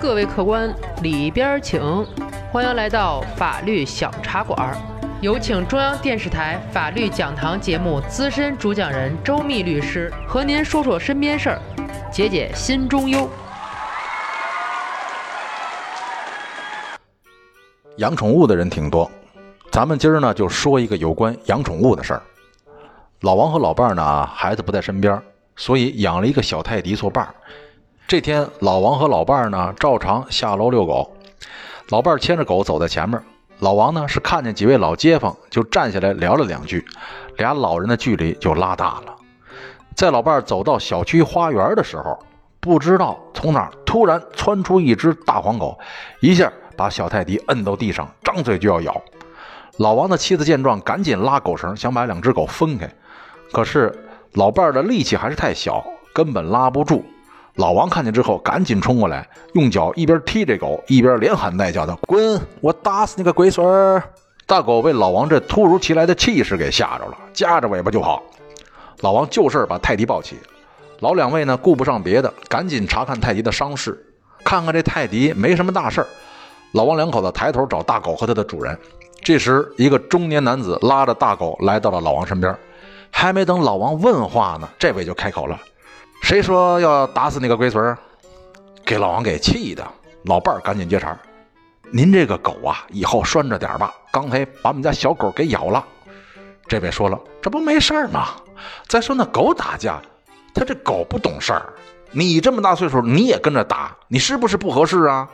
各位客官，里边请。欢迎来到法律小茶馆，有请中央电视台法律讲堂节目资深主讲人周密律师和您说说身边事儿，解解心中忧。养宠物的人挺多，咱们今儿呢就说一个有关养宠物的事儿。老王和老伴儿呢，孩子不在身边，所以养了一个小泰迪做伴儿。这天，老王和老伴儿呢，照常下楼遛狗。老伴儿牵着狗走在前面，老王呢是看见几位老街坊，就站下来聊了两句，俩老人的距离就拉大了。在老伴儿走到小区花园的时候，不知道从哪儿突然窜出一只大黄狗，一下把小泰迪摁到地上，张嘴就要咬。老王的妻子见状，赶紧拉狗绳，想把两只狗分开，可是老伴儿的力气还是太小，根本拉不住。老王看见之后，赶紧冲过来，用脚一边踢这狗，一边连喊带叫的：“滚！我打死你个龟孙儿！”大狗被老王这突如其来的气势给吓着了，夹着尾巴就跑。老王就事把泰迪抱起，老两位呢顾不上别的，赶紧查看泰迪的伤势，看看这泰迪没什么大事儿。老王两口子抬头找大狗和它的主人。这时，一个中年男子拉着大狗来到了老王身边，还没等老王问话呢，这位就开口了。谁说要打死那个龟孙儿？给老王给气的，老伴儿赶紧接茬儿：“您这个狗啊，以后拴着点吧。刚才把我们家小狗给咬了。”这位说了：“这不没事儿吗？再说那狗打架，他这狗不懂事儿。你这么大岁数，你也跟着打，你是不是不合适啊？”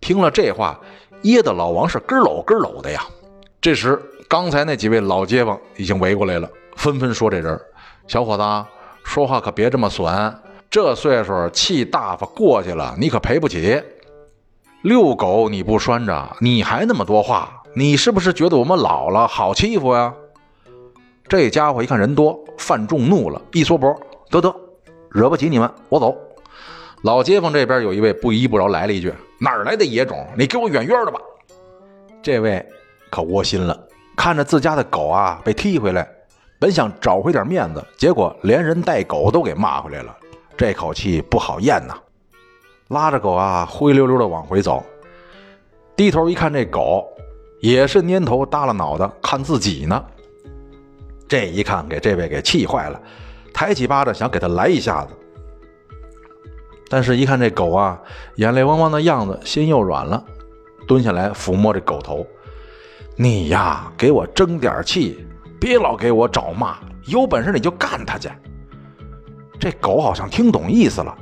听了这话，噎得老王是咯搂咯搂的呀。这时，刚才那几位老街坊已经围过来了，纷纷说：“这人，小伙子。”说话可别这么损，这岁数气大发过去了，你可赔不起。遛狗你不拴着，你还那么多话，你是不是觉得我们老了好欺负呀？这家伙一看人多，犯众怒了，一缩脖，得得，惹不起你们，我走。老街坊这边有一位不依不饶，来了一句：“哪儿来的野种？你给我远远的吧！”这位可窝心了，看着自家的狗啊被踢回来。本想找回点面子，结果连人带狗都给骂回来了，这口气不好咽呐。拉着狗啊，灰溜溜的往回走，低头一看，这狗也是蔫头耷拉脑袋看自己呢。这一看，给这位给气坏了，抬起巴掌想给他来一下子，但是一看这狗啊，眼泪汪汪的样子，心又软了，蹲下来抚摸这狗头：“你呀，给我争点气。”别老给我找骂，有本事你就干他去。这狗好像听懂意思了，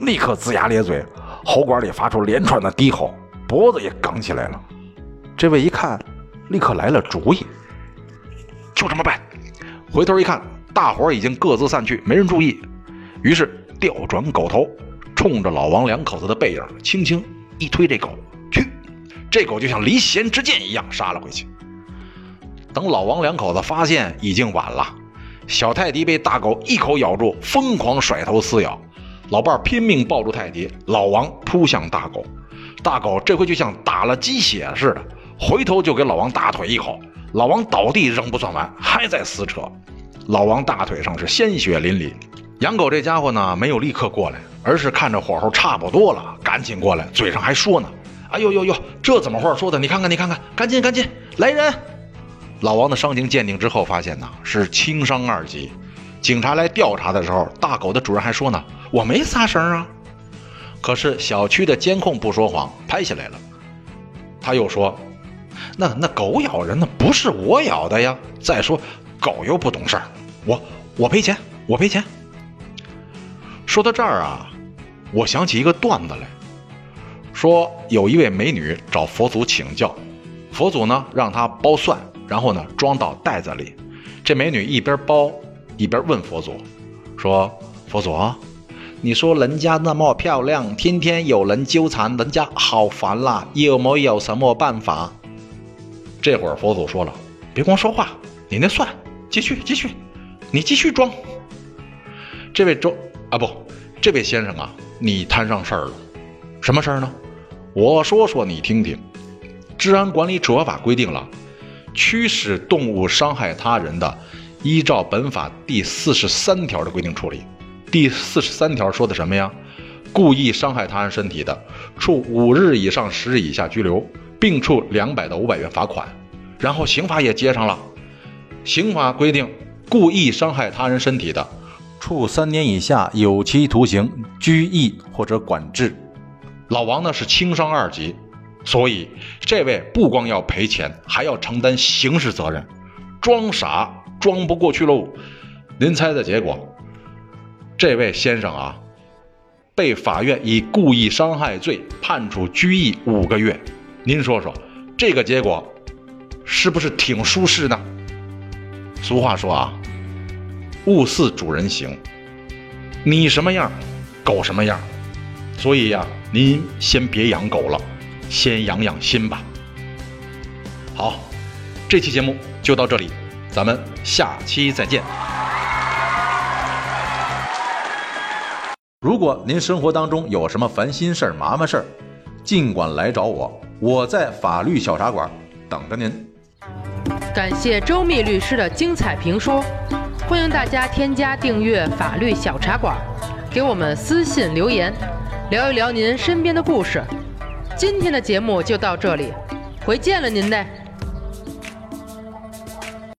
立刻龇牙咧嘴，喉管里发出连串的低吼，脖子也刚起来了。这位一看，立刻来了主意，就这么办。回头一看，大伙已经各自散去，没人注意，于是调转狗头，冲着老王两口子的背影，轻轻一推，这狗去，这狗就像离弦之箭一样杀了回去。等老王两口子发现，已经晚了。小泰迪被大狗一口咬住，疯狂甩头撕咬。老伴拼命抱住泰迪，老王扑向大狗。大狗这回就像打了鸡血似的，回头就给老王大腿一口。老王倒地仍不算完，还在撕扯。老王大腿上是鲜血淋漓。养狗这家伙呢，没有立刻过来，而是看着火候差不多了，赶紧过来，嘴上还说呢：“哎呦呦呦，这怎么话说的？你看看，你看看，赶紧赶紧来人！”老王的伤情鉴定之后，发现呐是轻伤二级。警察来调查的时候，大狗的主人还说呢：“我没撒声啊。”可是小区的监控不说谎，拍下来了。他又说：“那那狗咬人，那不是我咬的呀。再说狗又不懂事儿，我我赔钱，我赔钱。”说到这儿啊，我想起一个段子来，说有一位美女找佛祖请教，佛祖呢让她剥蒜。然后呢，装到袋子里。这美女一边包一边问佛祖，说：“佛祖，你说人家那么漂亮，天天有人纠缠，人家好烦啦，有没有什么办法？”这会儿佛祖说了：“别光说话，你那蒜继续继续，你继续装。”这位周啊不，这位先生啊，你摊上事儿了，什么事儿呢？我说说你听听。治安管理处罚法规定了。驱使动物伤害他人的，依照本法第四十三条的规定处理。第四十三条说的什么呀？故意伤害他人身体的，处五日以上十日以下拘留，并处两百到五百元罚款。然后刑法也接上了，刑法规定，故意伤害他人身体的，处三年以下有期徒刑、拘役或者管制。老王呢是轻伤二级，所以这位不光要赔钱，还要承担刑事责任。装傻装不过去喽！您猜的结果？这位先生啊，被法院以故意伤害罪判处拘役五个月。您说说，这个结果是不是挺舒适呢？俗话说啊，物似主人行，你什么样，狗什么样。所以呀，您先别养狗了，先养养心吧。好，这期节目就到这里，咱们下期再见。如果您生活当中有什么烦心事儿、麻烦事儿，尽管来找我，我在法律小茶馆等着您。感谢周密律师的精彩评说，欢迎大家添加订阅法律小茶馆，给我们私信留言，聊一聊您身边的故事。今天的节目就到这里，回见了您嘞。